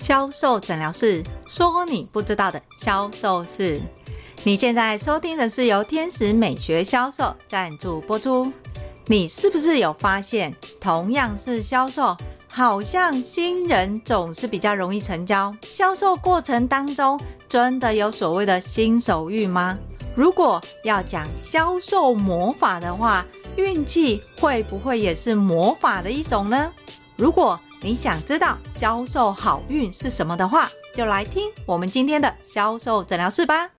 销售诊疗室说你不知道的销售事。你现在收听的是由天使美学销售赞助播出。你是不是有发现，同样是销售，好像新人总是比较容易成交？销售过程当中，真的有所谓的新手运吗？如果要讲销售魔法的话，运气会不会也是魔法的一种呢？如果你想知道销售好运是什么的话，就来听我们今天的销售诊疗室吧。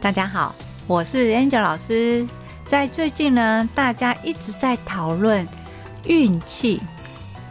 大家好，我是 Angel 老师。在最近呢，大家一直在讨论运气，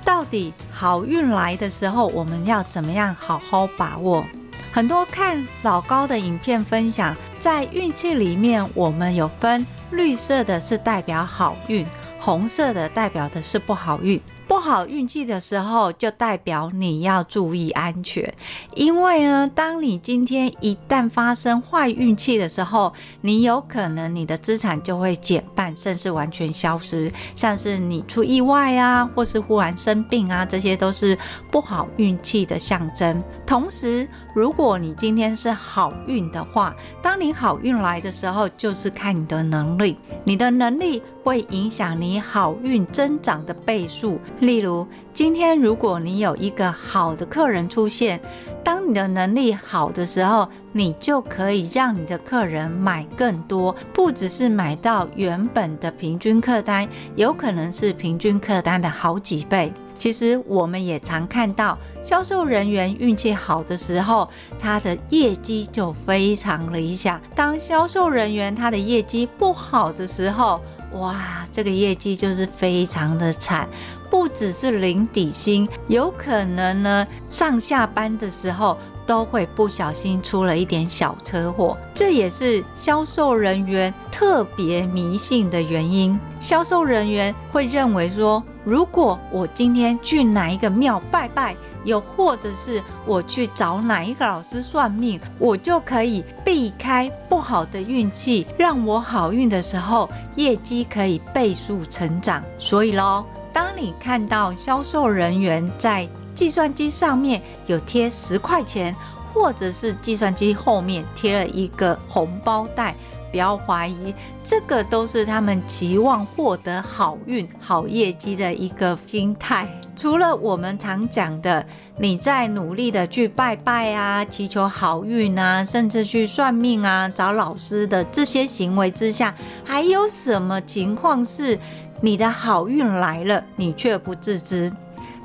到底好运来的时候，我们要怎么样好好把握？很多看老高的影片分享，在运气里面，我们有分绿色的是代表好运，红色的代表的是不好运。不好运气的时候，就代表你要注意安全。因为呢，当你今天一旦发生坏运气的时候，你有可能你的资产就会减半，甚至完全消失。像是你出意外啊，或是忽然生病啊，这些都是不好运气的象征。同时，如果你今天是好运的话，当你好运来的时候，就是看你的能力，你的能力会影响你好运增长的倍数。例如，今天如果你有一个好的客人出现，当你的能力好的时候，你就可以让你的客人买更多，不只是买到原本的平均客单，有可能是平均客单的好几倍。其实我们也常看到，销售人员运气好的时候，他的业绩就非常理想；当销售人员他的业绩不好的时候，哇，这个业绩就是非常的惨，不只是零底薪，有可能呢上下班的时候都会不小心出了一点小车祸。这也是销售人员特别迷信的原因。销售人员会认为说，如果我今天去哪一个庙拜拜，又或者是我去找哪一个老师算命，我就可以避开不好的运气，让我好运的时候，业绩可以倍数成长。所以咯，当你看到销售人员在计算机上面有贴十块钱，或者是计算机后面贴了一个红包袋。不要怀疑，这个都是他们期望获得好运、好业绩的一个心态。除了我们常讲的，你在努力的去拜拜啊，祈求好运啊，甚至去算命啊，找老师的这些行为之下，还有什么情况是你的好运来了，你却不自知？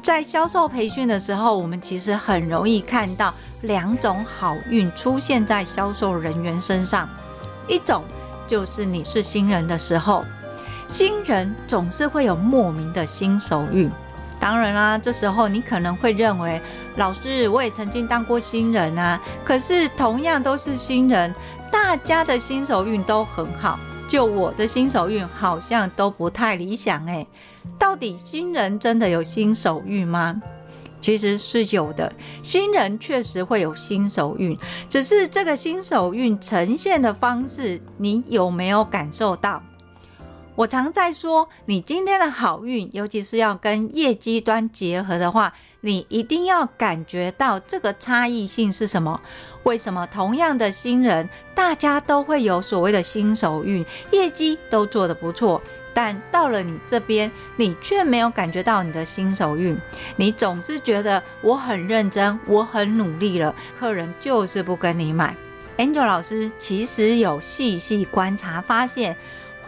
在销售培训的时候，我们其实很容易看到两种好运出现在销售人员身上。一种就是你是新人的时候，新人总是会有莫名的新手运。当然啦，这时候你可能会认为，老师，我也曾经当过新人啊。可是同样都是新人，大家的新手运都很好，就我的新手运好像都不太理想诶。到底新人真的有新手运吗？其实是有的，新人确实会有新手运，只是这个新手运呈现的方式，你有没有感受到？我常在说，你今天的好运，尤其是要跟业绩端结合的话，你一定要感觉到这个差异性是什么？为什么同样的新人，大家都会有所谓的新手运，业绩都做得不错，但到了你这边，你却没有感觉到你的新手运。你总是觉得我很认真，我很努力了，客人就是不跟你买。Angel 老师其实有细细观察发现。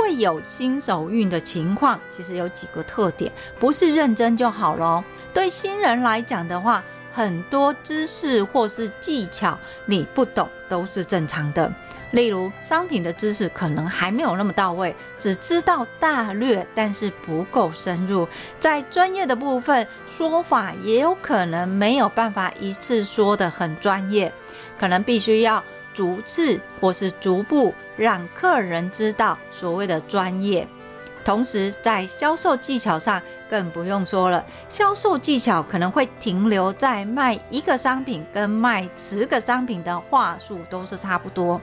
会有新手运的情况，其实有几个特点，不是认真就好咯。对新人来讲的话，很多知识或是技巧你不懂都是正常的。例如商品的知识可能还没有那么到位，只知道大略，但是不够深入。在专业的部分，说法也有可能没有办法一次说得很专业，可能必须要。逐次或是逐步让客人知道所谓的专业，同时在销售技巧上更不用说了，销售技巧可能会停留在卖一个商品跟卖十个商品的话术都是差不多。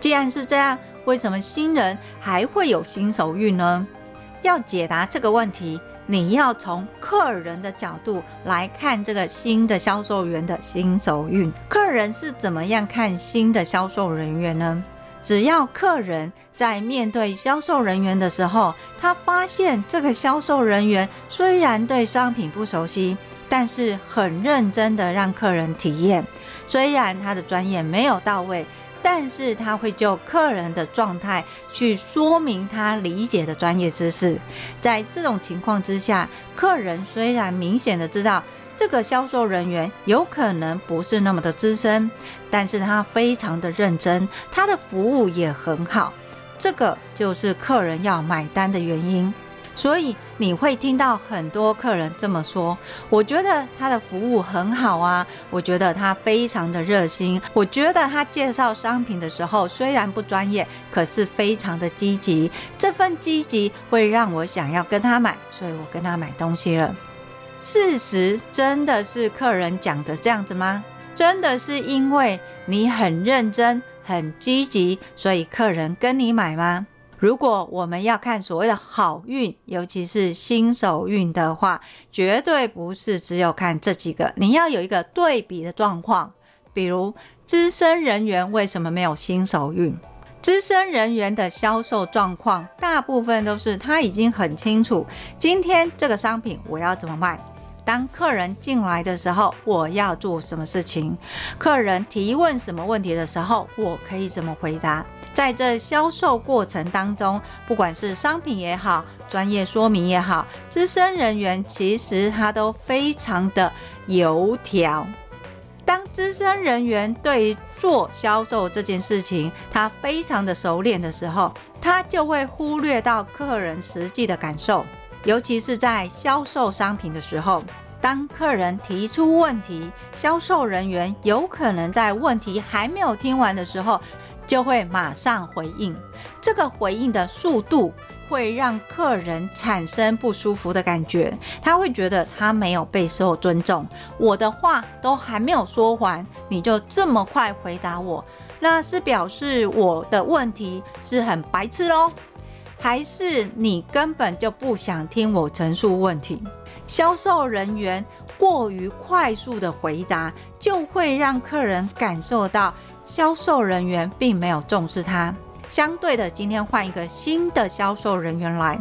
既然是这样，为什么新人还会有新手运呢？要解答这个问题，你要从客人的角度来看这个新的销售员的新手运。客人是怎么样看新的销售人员呢？只要客人在面对销售人员的时候，他发现这个销售人员虽然对商品不熟悉，但是很认真的让客人体验。虽然他的专业没有到位，但是他会就客人的状态去说明他理解的专业知识。在这种情况之下，客人虽然明显的知道。这个销售人员有可能不是那么的资深，但是他非常的认真，他的服务也很好，这个就是客人要买单的原因。所以你会听到很多客人这么说：“我觉得他的服务很好啊，我觉得他非常的热心，我觉得他介绍商品的时候虽然不专业，可是非常的积极，这份积极会让我想要跟他买，所以我跟他买东西了。”事实真的是客人讲的这样子吗？真的是因为你很认真、很积极，所以客人跟你买吗？如果我们要看所谓的好运，尤其是新手运的话，绝对不是只有看这几个，你要有一个对比的状况。比如资深人员为什么没有新手运？资深人员的销售状况，大部分都是他已经很清楚，今天这个商品我要怎么卖。当客人进来的时候，我要做什么事情？客人提问什么问题的时候，我可以怎么回答？在这销售过程当中，不管是商品也好，专业说明也好，资深人员其实他都非常的油条。当资深人员对做销售这件事情，他非常的熟练的时候，他就会忽略到客人实际的感受，尤其是在销售商品的时候，当客人提出问题，销售人员有可能在问题还没有听完的时候，就会马上回应，这个回应的速度。会让客人产生不舒服的感觉，他会觉得他没有被受尊重。我的话都还没有说完，你就这么快回答我，那是表示我的问题是很白痴喽？还是你根本就不想听我陈述问题？销售人员过于快速的回答，就会让客人感受到销售人员并没有重视他。相对的，今天换一个新的销售人员来，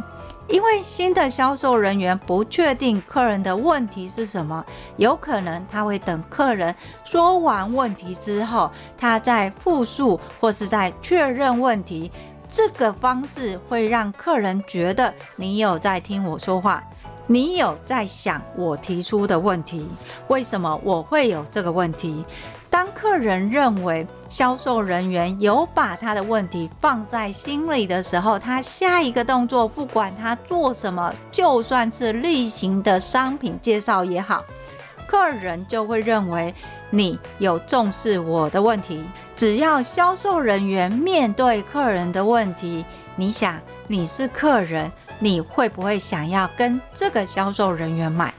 因为新的销售人员不确定客人的问题是什么，有可能他会等客人说完问题之后，他再复述或是再确认问题。这个方式会让客人觉得你有在听我说话，你有在想我提出的问题，为什么我会有这个问题？当客人认为销售人员有把他的问题放在心里的时候，他下一个动作，不管他做什么，就算是例行的商品介绍也好，客人就会认为你有重视我的问题。只要销售人员面对客人的问题，你想你是客人，你会不会想要跟这个销售人员买？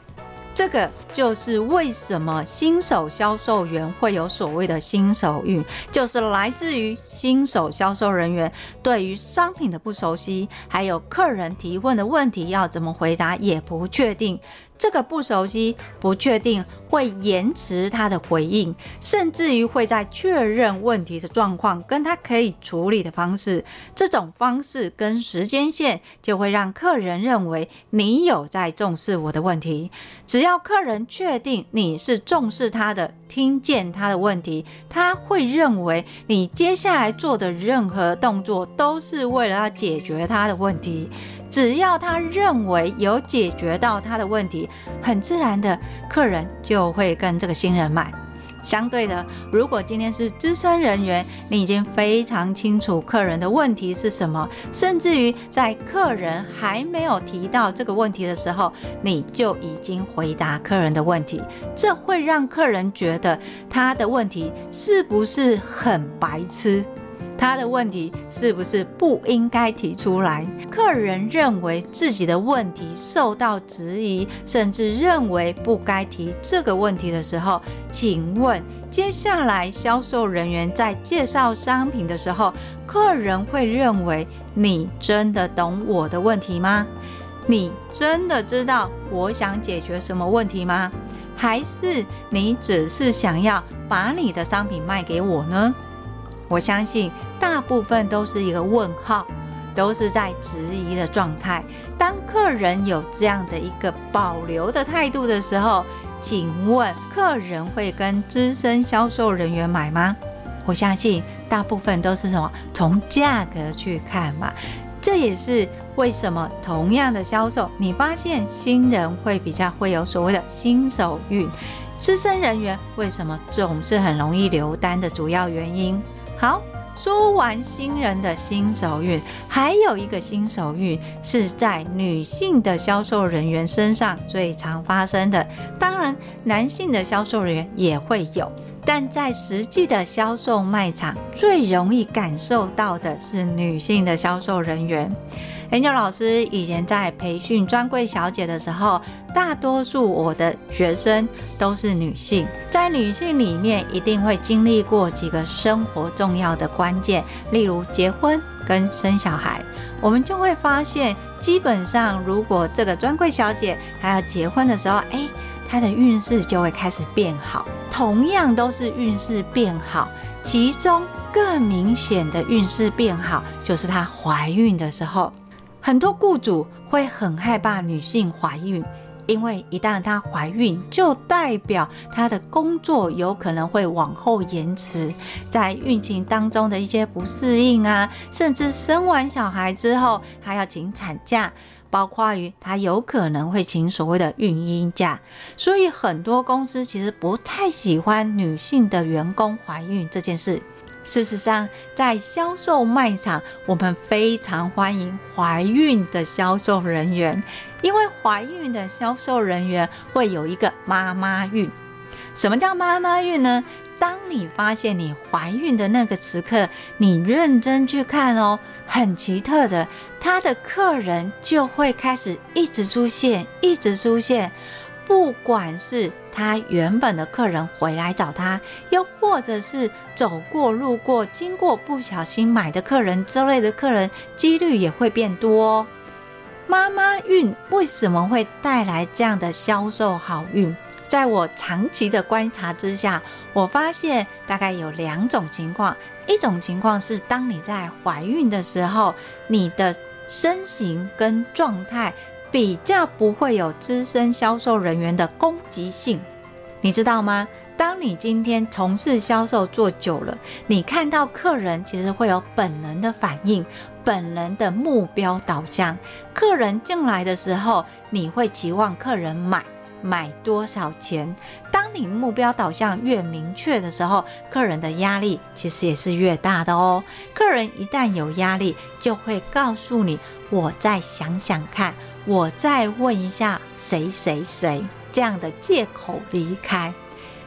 这个就是为什么新手销售员会有所谓的新手运，就是来自于新手销售人员对于商品的不熟悉，还有客人提问的问题要怎么回答也不确定。这个不熟悉、不确定，会延迟他的回应，甚至于会在确认问题的状况跟他可以处理的方式，这种方式跟时间线就会让客人认为你有在重视我的问题。只要客人确定你是重视他的，听见他的问题，他会认为你接下来做的任何动作都是为了要解决他的问题。只要他认为有解决到他的问题，很自然的，客人就会跟这个新人买。相对的，如果今天是资深人员，你已经非常清楚客人的问题是什么，甚至于在客人还没有提到这个问题的时候，你就已经回答客人的问题，这会让客人觉得他的问题是不是很白痴？他的问题是不是不应该提出来？客人认为自己的问题受到质疑，甚至认为不该提这个问题的时候，请问接下来销售人员在介绍商品的时候，客人会认为你真的懂我的问题吗？你真的知道我想解决什么问题吗？还是你只是想要把你的商品卖给我呢？我相信大部分都是一个问号，都是在质疑的状态。当客人有这样的一个保留的态度的时候，请问客人会跟资深销售人员买吗？我相信大部分都是什么？从价格去看嘛。这也是为什么同样的销售，你发现新人会比较会有所谓的新手运，资深人员为什么总是很容易留单的主要原因。好，说完新人的新手运，还有一个新手运是在女性的销售人员身上最常发生的。当然，男性的销售人员也会有，但在实际的销售卖场，最容易感受到的是女性的销售人员。Angel 老师以前在培训专柜小姐的时候，大多数我的学生都是女性，在女性里面一定会经历过几个生活重要的关键，例如结婚跟生小孩。我们就会发现，基本上如果这个专柜小姐她要结婚的时候，哎，她的运势就会开始变好。同样都是运势变好，其中更明显的运势变好，就是她怀孕的时候。很多雇主会很害怕女性怀孕，因为一旦她怀孕，就代表她的工作有可能会往后延迟，在孕情当中的一些不适应啊，甚至生完小孩之后还要请产假，包括于她有可能会请所谓的孕婴假，所以很多公司其实不太喜欢女性的员工怀孕这件事。事实上，在销售卖场，我们非常欢迎怀孕的销售人员，因为怀孕的销售人员会有一个妈妈运。什么叫妈妈运呢？当你发现你怀孕的那个时刻，你认真去看哦，很奇特的，他的客人就会开始一直出现，一直出现。不管是他原本的客人回来找他，又或者是走过路过经过不小心买的客人之类的客人，几率也会变多。妈妈运为什么会带来这样的销售好运？在我长期的观察之下，我发现大概有两种情况。一种情况是当你在怀孕的时候，你的身形跟状态。比较不会有资深销售人员的攻击性，你知道吗？当你今天从事销售做久了，你看到客人其实会有本能的反应，本能的目标导向。客人进来的时候，你会期望客人买，买多少钱？当你目标导向越明确的时候，客人的压力其实也是越大的哦。客人一旦有压力，就会告诉你：“我再想想看。”我再问一下谁谁谁这样的借口离开。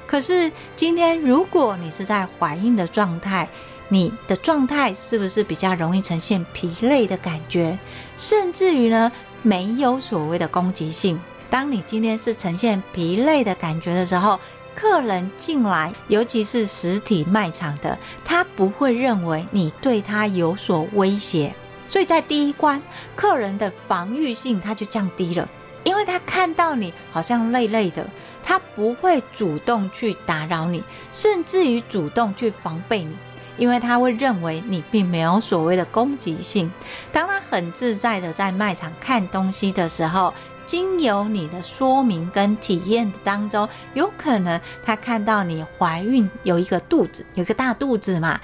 可是今天如果你是在怀孕的状态，你的状态是不是比较容易呈现疲累的感觉？甚至于呢，没有所谓的攻击性。当你今天是呈现疲累的感觉的时候，客人进来，尤其是实体卖场的，他不会认为你对他有所威胁。所以在第一关，客人的防御性他就降低了，因为他看到你好像累累的，他不会主动去打扰你，甚至于主动去防备你，因为他会认为你并没有所谓的攻击性。当他很自在的在卖场看东西的时候，经由你的说明跟体验当中，有可能他看到你怀孕有一个肚子，有一个大肚子嘛。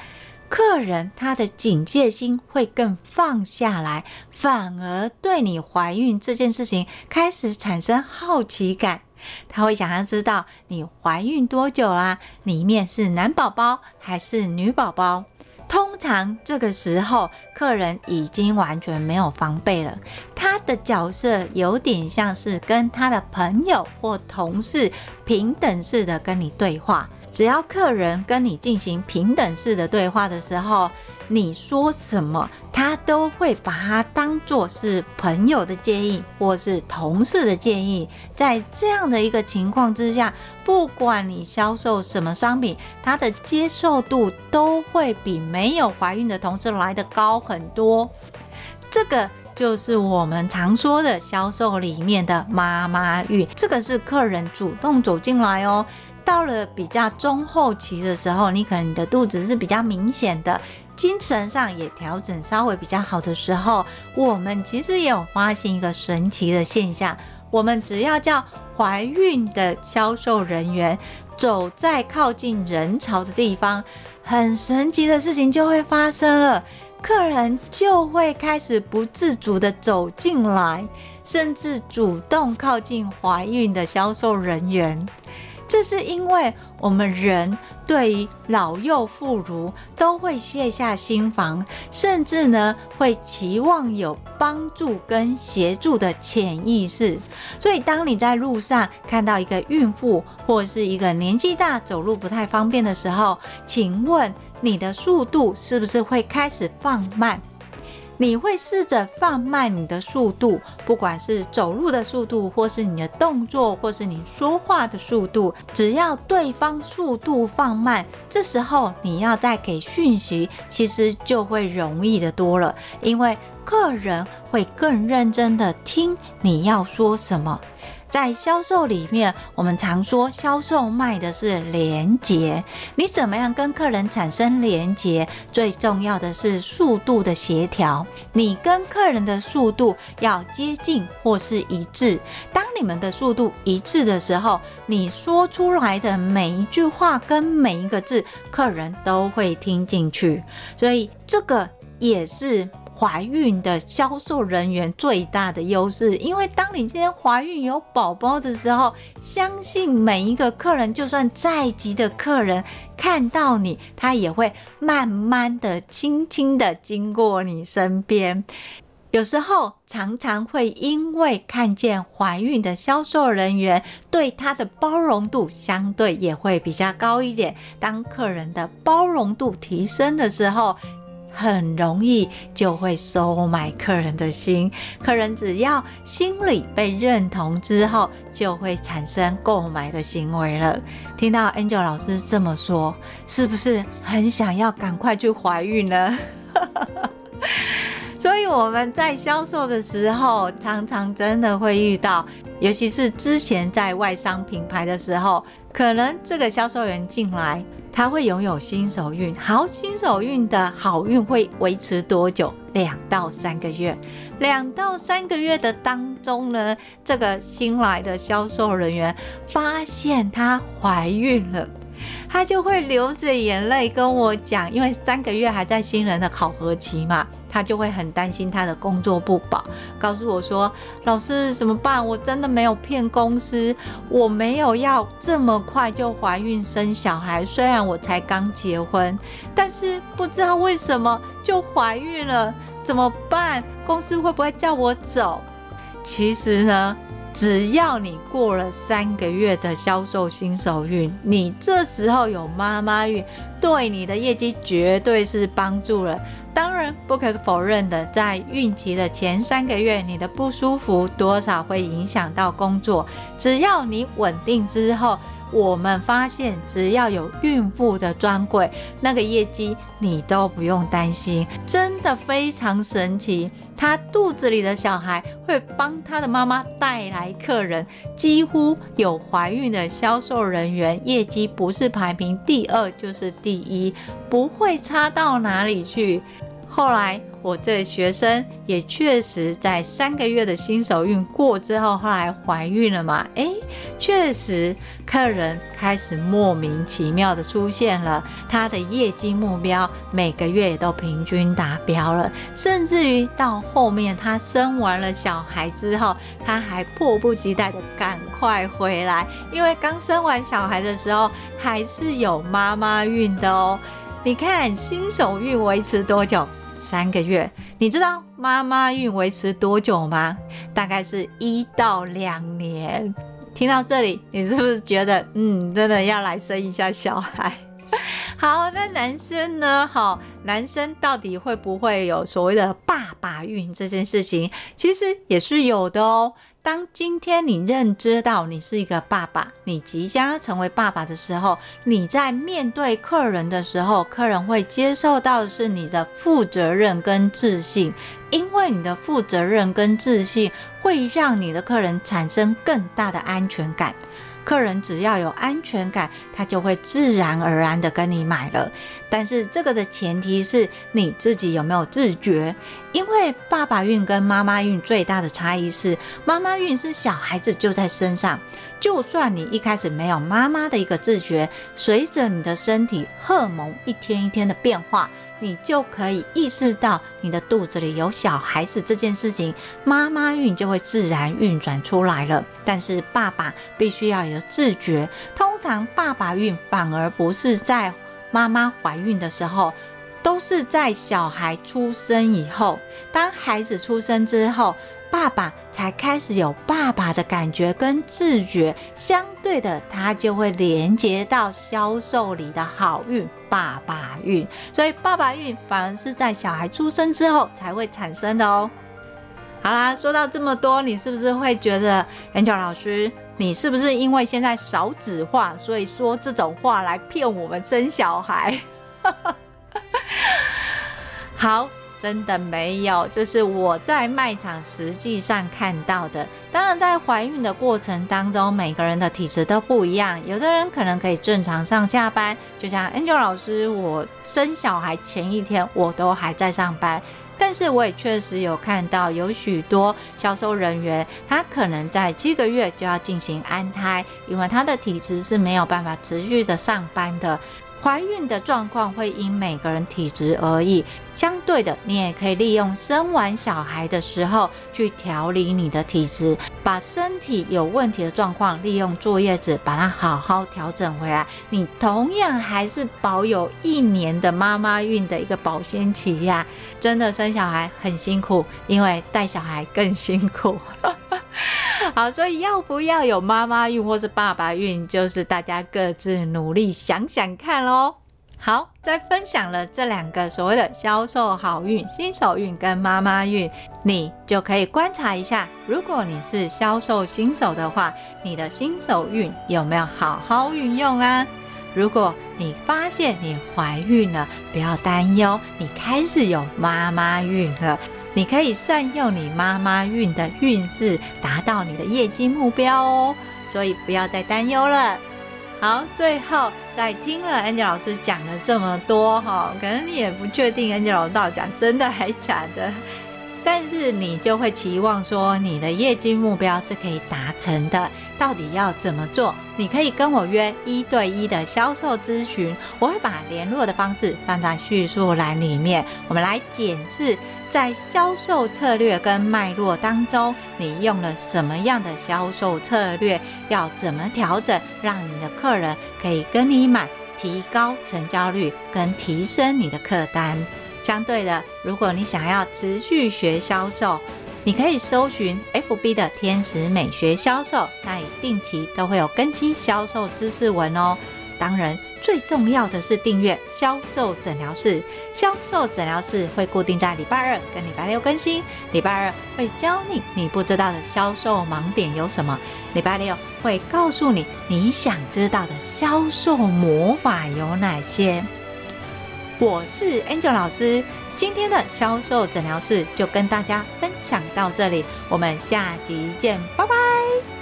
客人他的警戒心会更放下来，反而对你怀孕这件事情开始产生好奇感。他会想要知道你怀孕多久啦？里面是男宝宝还是女宝宝？通常这个时候，客人已经完全没有防备了。他的角色有点像是跟他的朋友或同事平等式的跟你对话。只要客人跟你进行平等式的对话的时候，你说什么，他都会把它当作是朋友的建议，或是同事的建议。在这样的一个情况之下，不管你销售什么商品，他的接受度都会比没有怀孕的同事来得高很多。这个就是我们常说的销售里面的妈妈运，这个是客人主动走进来哦。到了比较中后期的时候，你可能你的肚子是比较明显的。精神上也调整稍微比较好的时候，我们其实也有发现一个神奇的现象：我们只要叫怀孕的销售人员走在靠近人潮的地方，很神奇的事情就会发生了，客人就会开始不自主地走进来，甚至主动靠近怀孕的销售人员。这是因为我们人对于老幼妇孺都会卸下心防，甚至呢会期望有帮助跟协助的潜意识。所以，当你在路上看到一个孕妇或是一个年纪大、走路不太方便的时候，请问你的速度是不是会开始放慢？你会试着放慢你的速度，不管是走路的速度，或是你的动作，或是你说话的速度，只要对方速度放慢，这时候你要再给讯息，其实就会容易的多了，因为客人会更认真的听你要说什么。在销售里面，我们常说销售卖的是连接。你怎么样跟客人产生连接？最重要的是速度的协调。你跟客人的速度要接近或是一致。当你们的速度一致的时候，你说出来的每一句话跟每一个字，客人都会听进去。所以这个也是。怀孕的销售人员最大的优势，因为当你今天怀孕有宝宝的时候，相信每一个客人，就算再急的客人看到你，他也会慢慢的、轻轻的经过你身边。有时候常常会因为看见怀孕的销售人员，对他的包容度相对也会比较高一点。当客人的包容度提升的时候，很容易就会收买客人的心，客人只要心里被认同之后，就会产生购买的行为了。听到 Angel 老师这么说，是不是很想要赶快去怀孕呢？所以我们在销售的时候，常常真的会遇到，尤其是之前在外商品牌的时候，可能这个销售员进来。他会拥有新手运，好，新手运的好运会维持多久？两到三个月。两到三个月的当中呢，这个新来的销售人员发现她怀孕了。他就会流着眼泪跟我讲，因为三个月还在新人的考核期嘛，他就会很担心他的工作不保，告诉我说：“老师怎么办？我真的没有骗公司，我没有要这么快就怀孕生小孩。虽然我才刚结婚，但是不知道为什么就怀孕了，怎么办？公司会不会叫我走？其实呢。”只要你过了三个月的销售新手运，你这时候有妈妈运，对你的业绩绝对是帮助了。当然，不可否认的，在孕期的前三个月，你的不舒服多少会影响到工作。只要你稳定之后。我们发现，只要有孕妇的专柜，那个业绩你都不用担心，真的非常神奇。她肚子里的小孩会帮她的妈妈带来客人，几乎有怀孕的销售人员，业绩不是排名第二就是第一，不会差到哪里去。后来。我这学生也确实在三个月的新手运过之后，后来怀孕了嘛？诶，确实，客人开始莫名其妙的出现了，他的业绩目标每个月都平均达标了，甚至于到后面他生完了小孩之后，他还迫不及待的赶快回来，因为刚生完小孩的时候还是有妈妈孕的哦。你看新手运维持多久？三个月，你知道妈妈孕维持多久吗？大概是一到两年。听到这里，你是不是觉得，嗯，真的要来生一下小孩？好，那男生呢？好，男生到底会不会有所谓的爸爸运这件事情？其实也是有的哦。当今天你认知到你是一个爸爸，你即将要成为爸爸的时候，你在面对客人的时候，客人会接受到的是你的负责任跟自信，因为你的负责任跟自信会让你的客人产生更大的安全感。客人只要有安全感，他就会自然而然的跟你买了。但是这个的前提是你自己有没有自觉，因为爸爸运跟妈妈运最大的差异是，妈妈运是小孩子就在身上，就算你一开始没有妈妈的一个自觉，随着你的身体荷尔蒙一天一天的变化。你就可以意识到你的肚子里有小孩子这件事情，妈妈运就会自然运转出来了。但是爸爸必须要有自觉，通常爸爸运反而不是在妈妈怀孕的时候，都是在小孩出生以后，当孩子出生之后。爸爸才开始有爸爸的感觉跟自觉，相对的，他就会连接到销售里的好运爸爸运，所以爸爸运反而是在小孩出生之后才会产生的哦。好啦，说到这么多，你是不是会觉得 Angel 老师，你是不是因为现在少子化，所以说这种话来骗我们生小孩？好。真的没有，这是我在卖场实际上看到的。当然，在怀孕的过程当中，每个人的体质都不一样，有的人可能可以正常上下班，就像 Angel 老师，我生小孩前一天我都还在上班。但是我也确实有看到有许多销售人员，他可能在七个月就要进行安胎，因为他的体质是没有办法持续的上班的。怀孕的状况会因每个人体质而异，相对的，你也可以利用生完小孩的时候去调理你的体质，把身体有问题的状况利用坐月子把它好好调整回来。你同样还是保有一年的妈妈孕的一个保鲜期呀！真的生小孩很辛苦，因为带小孩更辛苦。好，所以要不要有妈妈孕或是爸爸孕，就是大家各自努力想想看喽。好，在分享了这两个所谓的销售好运、新手运跟妈妈运，你就可以观察一下，如果你是销售新手的话，你的新手运有没有好好运用啊？如果你发现你怀孕了，不要担忧，你开始有妈妈运了。你可以善用你妈妈运的运势，达到你的业绩目标哦。所以不要再担忧了。好，最后在听了 Angel 老师讲了这么多哈，可能你也不确定 Angel 老师讲真的还假的。但是你就会期望说，你的业绩目标是可以达成的。到底要怎么做？你可以跟我约一对一的销售咨询，我会把联络的方式放在叙述栏里面。我们来检视在销售策略跟脉络当中，你用了什么样的销售策略？要怎么调整，让你的客人可以跟你买，提高成交率跟提升你的客单。相对的，如果你想要持续学销售，你可以搜寻 FB 的天使美学销售，那里定期都会有更新销售知识文哦。当然，最重要的是订阅销售诊疗室，销售诊疗室会固定在礼拜二跟礼拜六更新。礼拜二会教你你不知道的销售盲点有什么，礼拜六会告诉你你想知道的销售魔法有哪些。我是 Angel 老师，今天的销售诊疗室就跟大家分享到这里，我们下集见，拜拜。